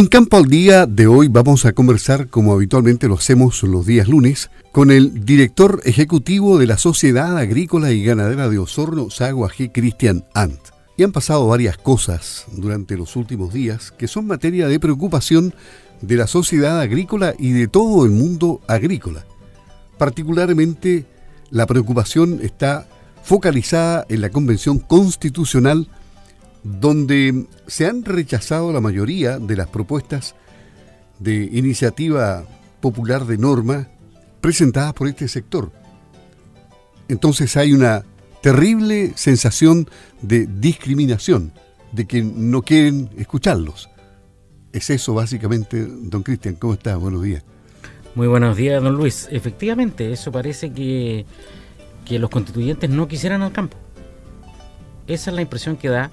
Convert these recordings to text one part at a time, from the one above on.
En Campo al Día de hoy vamos a conversar, como habitualmente lo hacemos los días lunes, con el director ejecutivo de la Sociedad Agrícola y Ganadera de Osorno, Sago AG, Cristian Ant. Y han pasado varias cosas durante los últimos días que son materia de preocupación de la sociedad agrícola y de todo el mundo agrícola. Particularmente, la preocupación está focalizada en la Convención Constitucional donde se han rechazado la mayoría de las propuestas de iniciativa popular de norma presentadas por este sector. Entonces hay una terrible sensación de discriminación, de que no quieren escucharlos. Es eso básicamente, don Cristian. ¿Cómo está? Buenos días. Muy buenos días, don Luis. Efectivamente, eso parece que, que los constituyentes no quisieran al campo. Esa es la impresión que da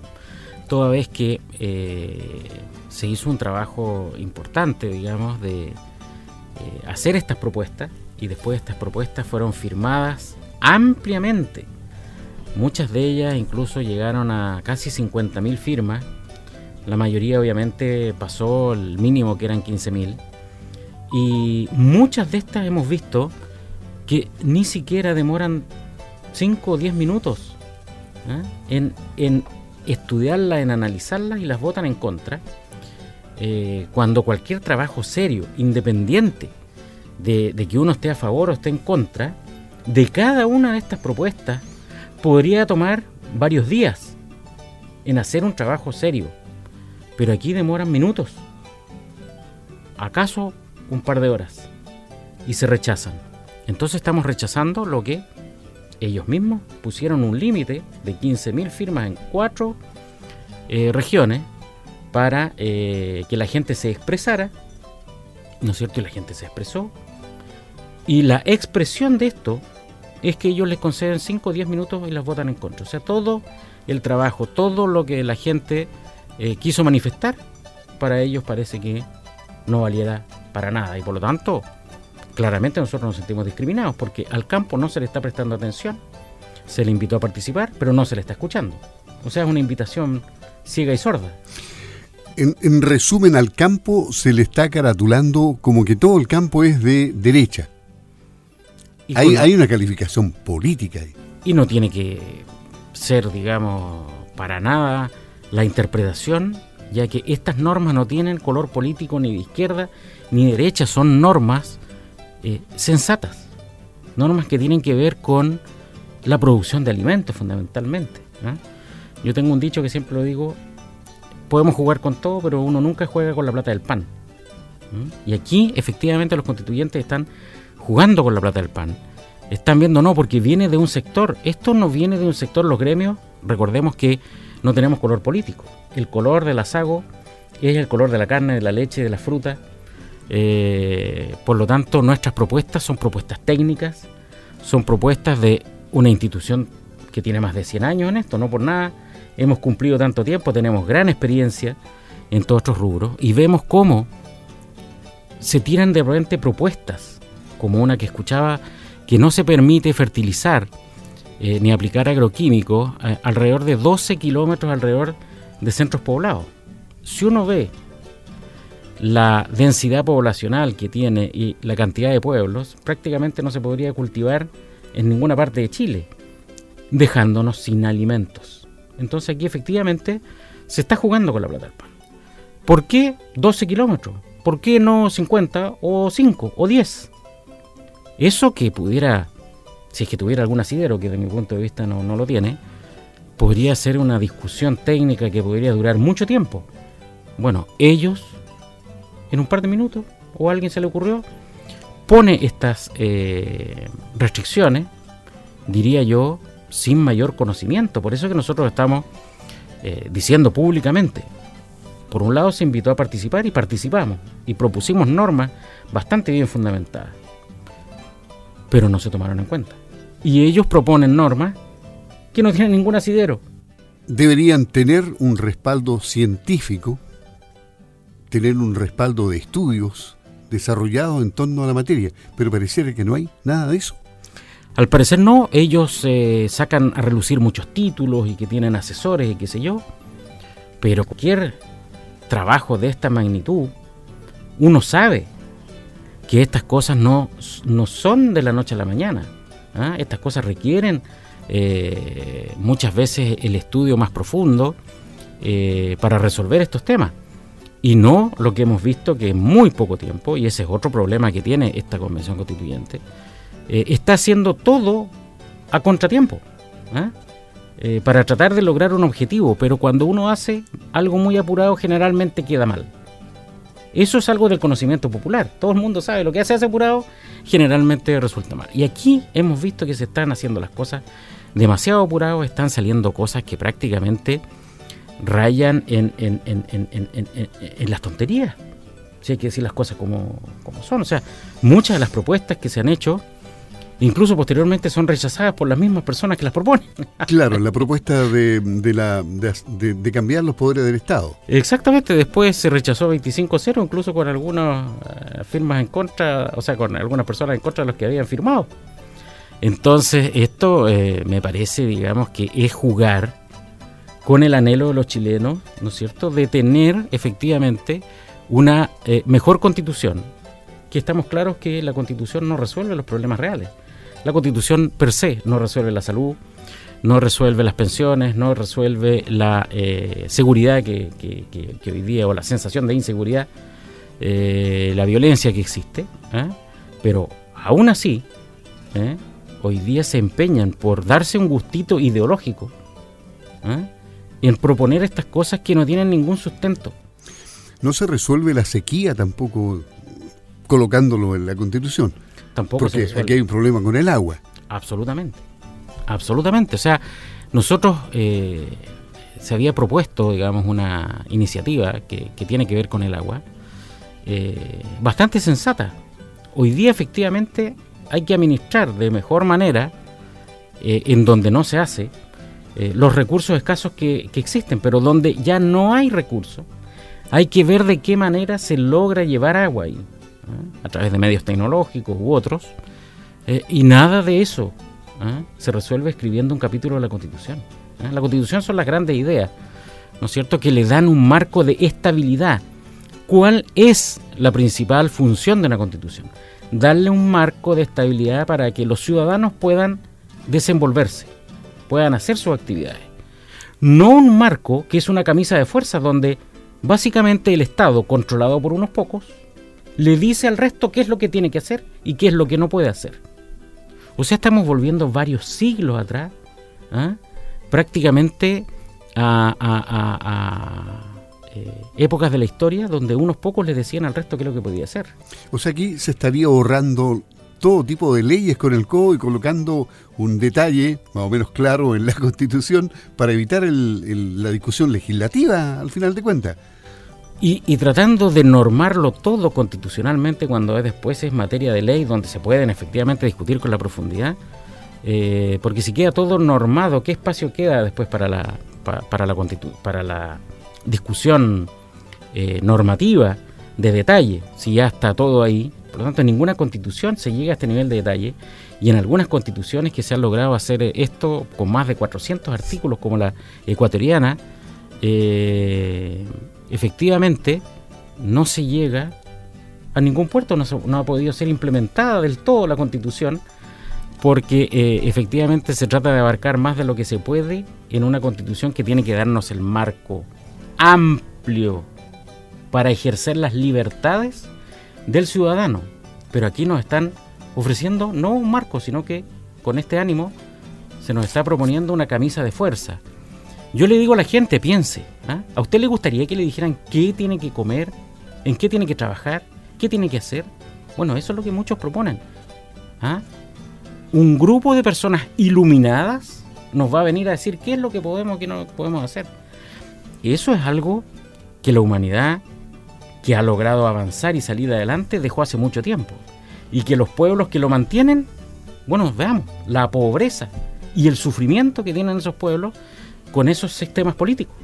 toda vez que eh, se hizo un trabajo importante, digamos, de eh, hacer estas propuestas y después estas propuestas fueron firmadas ampliamente. Muchas de ellas incluso llegaron a casi 50.000 firmas. La mayoría obviamente pasó el mínimo que eran 15.000. Y muchas de estas hemos visto que ni siquiera demoran 5 o 10 minutos ¿eh? en, en estudiarlas, en analizarlas y las votan en contra, eh, cuando cualquier trabajo serio, independiente de, que uno esté a favor o esté en contra, de cada una de estas propuestas podría tomar varios días en hacer un trabajo serio. Pero aquí demoran minutos. ¿Acaso un par de horas? Y se rechazan. Entonces estamos rechazando lo que ellos mismos pusieron un límite de 15.000 firmas en cuatro eh, regiones para eh, que la gente se expresara, ¿no es cierto? Y la gente se expresó. Y la expresión de esto es que ellos les conceden 5 o 10 minutos y las votan en contra. O sea, todo el trabajo, todo lo que la gente eh, quiso manifestar, para ellos parece que no valiera para nada. Y por lo tanto, claramente nosotros nos sentimos discriminados porque al campo no se le está prestando atención, se le invitó a participar, pero no se le está escuchando. O sea, es una invitación ciega y sorda. En, resumen, al campo se le está caratulando como que todo el campo es de derecha. Hay, hay, una calificación política ahí. Y no tiene que ser, digamos, para nada la interpretación, ya que estas normas no tienen color político ni de izquierda ni de derecha, son normas eh, sensatas, normas que tienen que ver con la producción de alimentos fundamentalmente. Yo tengo un dicho que siempre lo digo, podemos jugar con todo, pero uno nunca juega con la plata del pan. Y aquí efectivamente los constituyentes están jugando con la plata del pan. Están viendo, no, porque viene de un sector. Esto no viene de un sector, los gremios, recordemos que no tenemos color político. El color del asago es el color de la carne, de la leche, de la fruta. Eh, por lo tanto, nuestras propuestas son propuestas técnicas, son propuestas de una institución que tiene más de 100 años en esto, no por nada. Hemos cumplido tanto tiempo, tenemos gran experiencia en todos estos rubros y vemos cómo se tiran de repente propuestas, como una que escuchaba que no se permite fertilizar eh, ni aplicar agroquímicos eh, alrededor de 12 kilómetros alrededor de centros poblados. Si uno ve la densidad poblacional que tiene y la cantidad de pueblos, prácticamente no se podría cultivar en ninguna parte de Chile, dejándonos sin alimentos. Entonces aquí efectivamente se está jugando con la plata del pan. ¿Por qué 12 kilómetros? ¿Por qué no 50 o 5 o 10? Eso que pudiera, si es que tuviera algún asidero, que de mi punto de vista no, no lo tiene, podría ser una discusión técnica que podría durar mucho tiempo. Bueno, ellos en un par de minutos, o a alguien se le ocurrió, pone estas eh, restricciones, diría yo, sin mayor conocimiento. Por eso que nosotros estamos eh, diciendo públicamente, por un lado se invitó a participar y participamos, y propusimos normas bastante bien fundamentadas, pero no se tomaron en cuenta. Y ellos proponen normas que no tienen ningún asidero. Deberían tener un respaldo científico tener un respaldo de estudios desarrollados en torno a la materia, pero pareciera que no hay nada de eso. Al parecer no, ellos eh, sacan a relucir muchos títulos y que tienen asesores y qué sé yo, pero cualquier trabajo de esta magnitud, uno sabe que estas cosas no, no son de la noche a la mañana. ¿ah? Estas cosas requieren eh, muchas veces el estudio más profundo eh, para resolver estos temas. Y no lo que hemos visto que en muy poco tiempo, y ese es otro problema que tiene esta convención constituyente, eh, está haciendo todo a contratiempo. ¿ah? para tratar de lograr un objetivo, pero cuando uno hace algo muy apurado generalmente queda mal. Eso es algo del conocimiento popular. Todo el mundo sabe lo que hace hace apurado generalmente resulta mal. Y aquí hemos visto que se están haciendo las cosas demasiado apurado, están saliendo cosas que prácticamente rayan en, las tonterías. Si hay que decir las cosas como, como son. O sea, muchas de las propuestas que se han hecho incluso posteriormente son rechazadas por las mismas personas que las proponen. Claro, la propuesta de, de, la, de, cambiar los poderes del Estado. Exactamente, después se rechazó 25-0, incluso con algunas eh, firmas en contra, o sea, con algunas personas en contra de los que habían firmado. Entonces, esto eh, me parece, digamos, que es jugar con el anhelo de los chilenos, ¿no es cierto?, de tener efectivamente una eh, mejor constitución, que estamos claros que la constitución no resuelve los problemas reales. La constitución per se no resuelve la salud, no resuelve las pensiones, no resuelve la eh, seguridad que, hoy día, o la sensación de inseguridad, eh, la violencia que existe. Pero aún así, hoy día se empeñan por darse un gustito ideológico en proponer estas cosas que no tienen ningún sustento. No se resuelve la sequía tampoco colocándolo en la constitución. Tampoco Porque aquí hay un problema con el agua. Absolutamente. Absolutamente. O sea, nosotros eh, se había propuesto, digamos, una iniciativa que, tiene que ver con el agua, eh, bastante sensata. Hoy día, efectivamente, hay que administrar de mejor manera, eh, en donde no se hace, los recursos escasos que, existen, pero donde ya no hay recursos, hay que ver de qué manera se logra llevar agua ahí. ¿eh? a través de medios tecnológicos u otros, eh, y nada de eso ¿eh? se resuelve escribiendo un capítulo de la Constitución. La Constitución son las grandes ideas, ¿no es cierto?, que le dan un marco de estabilidad. ¿Cuál es la principal función de una Constitución? Darle un marco de estabilidad para que los ciudadanos puedan desenvolverse, puedan hacer sus actividades. No un marco que es una camisa de fuerza donde básicamente el Estado, controlado por unos pocos, le dice al resto qué es lo que tiene que hacer y qué es lo que no puede hacer. O sea, estamos volviendo varios siglos atrás, ¿ah? prácticamente a, eh, épocas de la historia donde unos pocos le decían al resto qué es lo que podía hacer. O sea, aquí se estaría ahorrando todo tipo de leyes con el CODO y colocando un detalle más o menos claro en la Constitución para evitar la discusión legislativa al final de cuentas. Y, tratando de normarlo todo constitucionalmente cuando después es materia de ley donde se pueden efectivamente discutir con la profundidad, eh, porque si queda todo normado, ¿qué espacio queda después para la, para, la, para la discusión eh, normativa de detalle? Si ya está todo ahí, por lo tanto en ninguna constitución se llega a este nivel de detalle y en algunas constituciones que se han logrado hacer esto con más de 400 artículos como la ecuatoriana, eh, efectivamente no se llega a ningún puerto, no, ha podido ser implementada del todo la constitución, porque eh, efectivamente se trata de abarcar más de lo que se puede en una constitución que tiene que darnos el marco amplio para ejercer las libertades del ciudadano. Pero aquí nos están ofreciendo no un marco, sino que con este ánimo se nos está proponiendo una camisa de fuerza. Yo le digo a la gente, piense, ¿ah? ¿a usted le gustaría que le dijeran qué tiene que comer, en qué tiene que trabajar, qué tiene que hacer? Bueno, eso es lo que muchos proponen. ¿ah? Un grupo de personas iluminadas nos va a venir a decir qué es lo que podemos qué no podemos hacer. Eso es algo que la humanidad, que ha logrado avanzar y salir adelante, dejó hace mucho tiempo. Y que los pueblos que lo mantienen, bueno, veamos, la pobreza y el sufrimiento que tienen esos pueblos con esos sistemas políticos.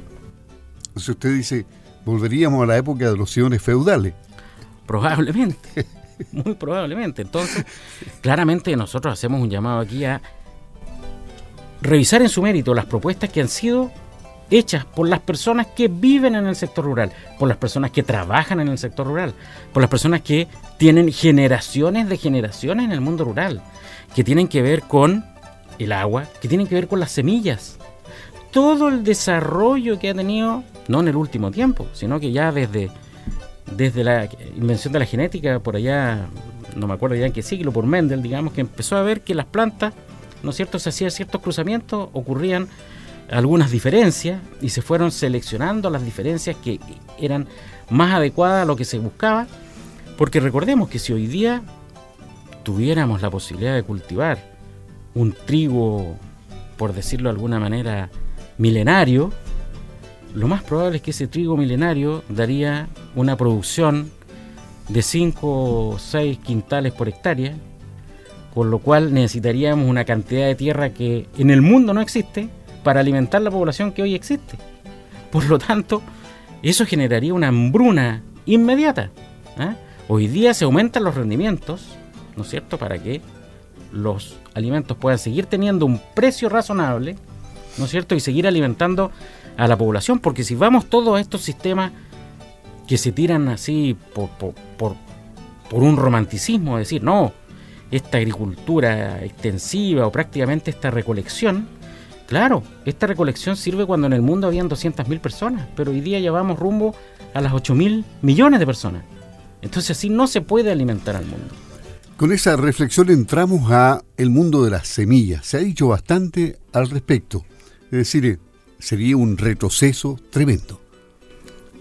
Si usted dice, volveríamos a la época de los siones feudales. Probablemente, muy probablemente. Entonces, claramente nosotros hacemos un llamado aquí a revisar en su mérito las propuestas que han sido hechas por las personas que viven en el sector rural, por las personas que trabajan en el sector rural, por las personas que tienen generaciones de generaciones en el mundo rural, que tienen que ver con el agua, que tienen que ver con las semillas. Todo el desarrollo que ha tenido, no en el último tiempo, sino que ya desde, desde la invención de la genética, por allá, no me acuerdo ya en qué siglo, por Mendel, digamos, que empezó a ver que las plantas, ¿no es cierto?, se hacían ciertos cruzamientos, ocurrían algunas diferencias y se fueron seleccionando las diferencias que eran más adecuadas a lo que se buscaba, porque recordemos que si hoy día tuviéramos la posibilidad de cultivar un trigo, por decirlo de alguna manera, milenario, lo más probable es que ese trigo milenario daría una producción de 5 o 6 quintales por hectárea, con lo cual necesitaríamos una cantidad de tierra que en el mundo no existe para alimentar la población que hoy existe. Por lo tanto, eso generaría una hambruna inmediata. ¿eh? Hoy día se aumentan los rendimientos, ¿no es cierto?, para que los alimentos puedan seguir teniendo un precio razonable, ¿no es cierto?, y seguir alimentando a la población, porque si vamos todos estos sistemas que se tiran así por un romanticismo, decir, no, esta agricultura extensiva o prácticamente esta recolección, Claro, esta recolección sirve cuando en el mundo habían 200.000 personas, pero hoy día ya vamos rumbo a las 8.000 millones de personas. Entonces así no se puede alimentar al mundo. Con esa reflexión entramos a el mundo de las semillas. Se ha dicho bastante al respecto. Es decir, sería un retroceso tremendo.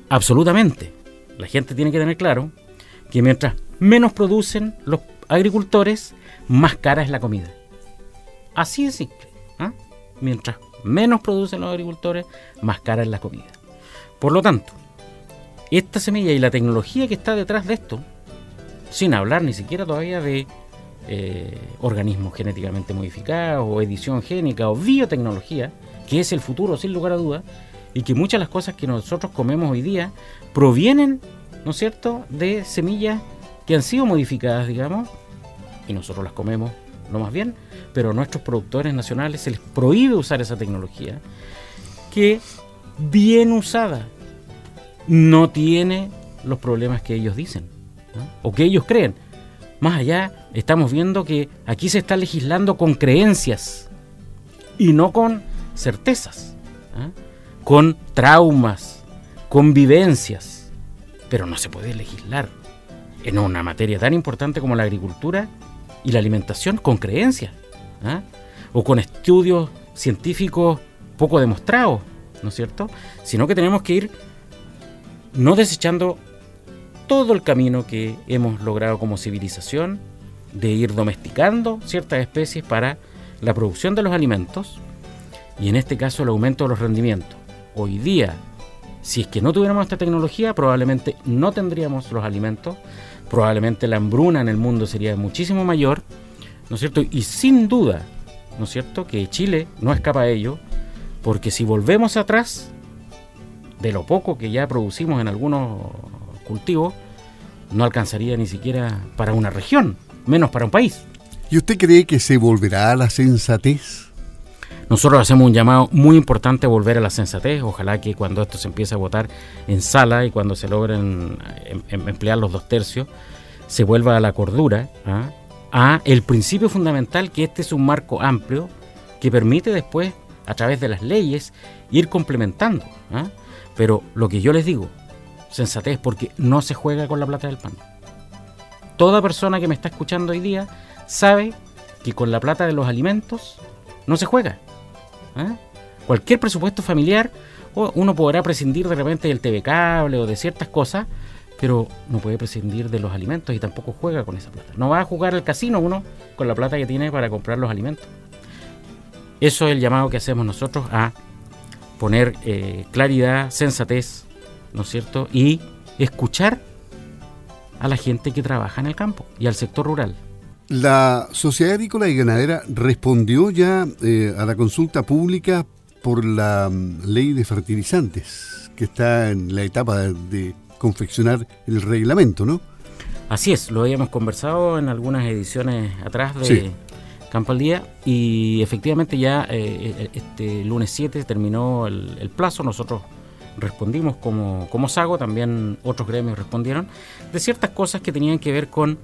Absolutamente. La gente tiene que tener claro que mientras menos producen los agricultores, más cara es la comida. Así de simple mientras menos producen los agricultores, más cara es la comida. Por lo tanto, esta semilla y la tecnología que está detrás de esto, sin hablar ni siquiera todavía de eh, organismos genéticamente modificados o edición génica o biotecnología, que es el futuro sin lugar a dudas, y que muchas de las cosas que nosotros comemos hoy día provienen, ¿no es cierto?, de semillas que han sido modificadas, digamos, y nosotros las comemos lo más bien, pero a nuestros productores nacionales se les prohíbe usar esa tecnología que bien usada no tiene los problemas que ellos dicen o que ellos creen. Más allá, estamos viendo que aquí se está legislando con creencias y no con certezas, ¿ah? con traumas, con vivencias, pero no se puede legislar en una materia tan importante como la agricultura y la alimentación con creencias. ¿ah? o con estudios científicos poco demostrados, ¿no es cierto? Sino que tenemos que ir no desechando todo el camino que hemos logrado como civilización de ir domesticando ciertas especies para la producción de los alimentos y en este caso el aumento de los rendimientos. Hoy día, si es que no tuviéramos esta tecnología, probablemente no tendríamos los alimentos, probablemente la hambruna en el mundo sería muchísimo mayor ¿no es cierto? Y sin duda, ¿no es cierto?, que Chile no escapa a ello, porque si volvemos atrás, de lo poco que ya producimos en algunos cultivos, no alcanzaría ni siquiera para una región, menos para un país. ¿Y usted cree que se volverá a la sensatez? Nosotros hacemos un llamado muy importante a volver a la sensatez. Ojalá que cuando esto se empiece a votar en sala y cuando se logren em, em, emplear los dos tercios, se vuelva a la cordura, ¿ah? a el principio fundamental que este es un marco amplio que permite después, a través de las leyes, ir complementando. ¿ah? Pero lo que yo les digo, sensatez, porque no se juega con la plata del pan. Toda persona que me está escuchando hoy día sabe que con la plata de los alimentos no se juega. ¿Ah? Cualquier presupuesto familiar, uno podrá prescindir de repente del TV cable o de ciertas cosas, pero no puede prescindir de los alimentos y tampoco juega con esa plata. No va a jugar al casino uno con la plata que tiene para comprar los alimentos. Eso es el llamado que hacemos nosotros a poner eh, claridad, sensatez, ¿no es cierto? Y escuchar a la gente que trabaja en el campo y al sector rural. La Sociedad Agrícola y Ganadera respondió ya eh, a la consulta pública por la mm, ley de fertilizantes, que está en la etapa de confeccionar el reglamento, ¿no? Así es, lo habíamos conversado en algunas ediciones atrás de Campo al Día y efectivamente ya eh, este lunes 7 terminó el, plazo, nosotros respondimos como, como Sago, también otros gremios respondieron, de ciertas cosas que tenían que ver con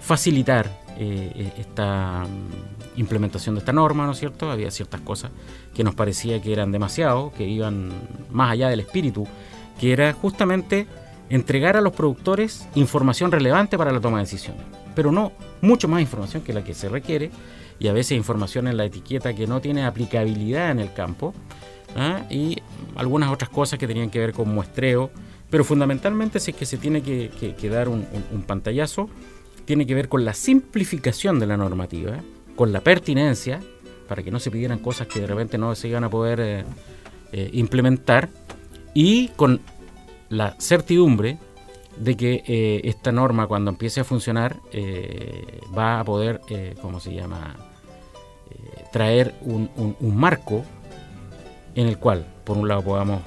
facilitar eh, esta mm, implementación de esta norma, ¿no es cierto? Había ciertas cosas que nos parecía que eran demasiado, que iban más allá del espíritu, que era justamente entregar a los productores información relevante para la toma de decisiones, pero no mucho más información que la que se requiere y a veces información en la etiqueta que no tiene aplicabilidad en el campo ¿ah? y algunas otras cosas que tenían que ver con muestreo, pero fundamentalmente si es que se tiene que, dar un, pantallazo, tiene que ver con la simplificación de la normativa, con la pertinencia, para que no se pidieran cosas que de repente no se iban a poder eh, eh, implementar, y con la certidumbre de que eh, esta norma cuando empiece a funcionar va a poder, ¿cómo se llama?, traer un, marco en el cual, por un lado, podamos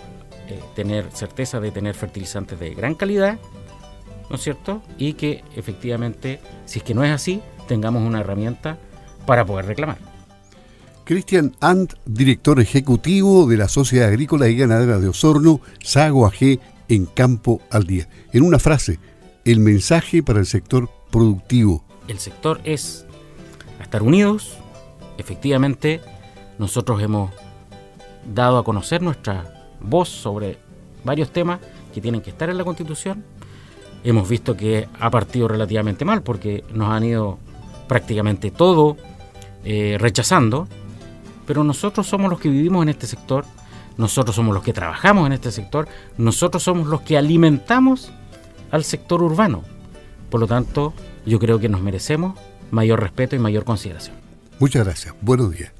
tener certeza de tener fertilizantes de gran calidad, ¿no es cierto? Y que efectivamente, si es que no es así, tengamos una herramienta para poder reclamar. Cristian Ant, director ejecutivo de la Sociedad Agrícola y Ganadera de Osorno, Sago AG en Campo al Día. En una frase, el mensaje para el sector productivo. El sector es estar unidos. Efectivamente, nosotros hemos dado a conocer nuestra voz sobre varios temas que tienen que estar en la Constitución. Hemos visto que ha partido relativamente mal porque nos han ido prácticamente todo eh, rechazando, pero nosotros somos los que vivimos en este sector nosotros somos los que trabajamos en este sector, nosotros somos los que alimentamos al sector urbano. Por lo tanto, yo creo que nos merecemos mayor respeto y mayor consideración. Muchas gracias. Buenos días.